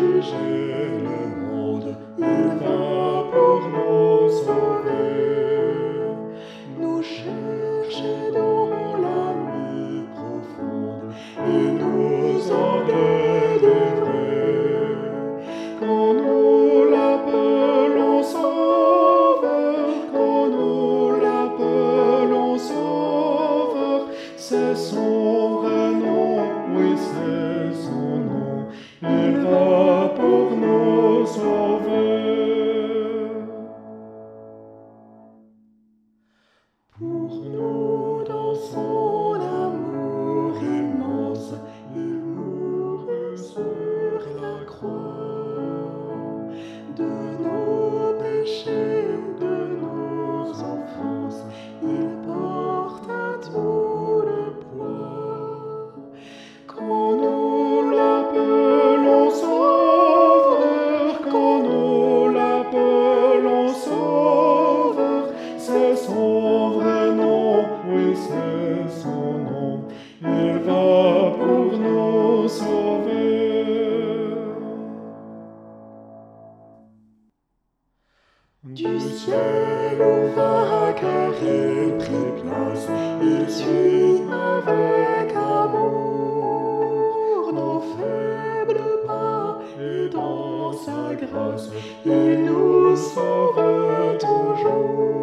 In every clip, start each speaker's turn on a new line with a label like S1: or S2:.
S1: le monde, il va pour nous sauver. Nous chercher dans la nuit profonde, il nous en délivrer. Quand nous l'appelons Sauveur, quand nous l'appelons Sauveur, c'est son Pour nous dans son amour immense, il mourut sur la croix. De nos péchés, Du ciel au car il prit place, il suit avec amour nos faibles pas, et dans sa grâce, il nous sauve toujours.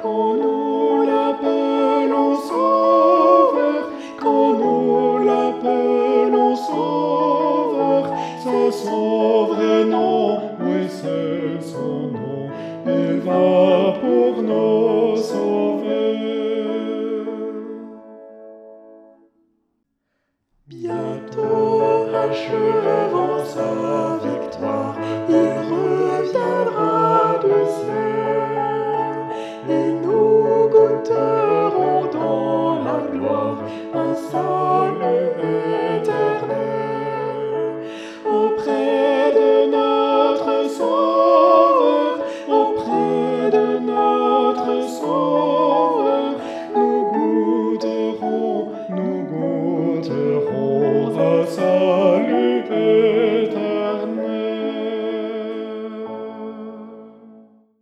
S1: Quand nous l'appelons sauveur, quand nous l'appelons sauveur, c'est son vrai nom, oui c'est son il vint pour nous sauver. Bientôt achevé.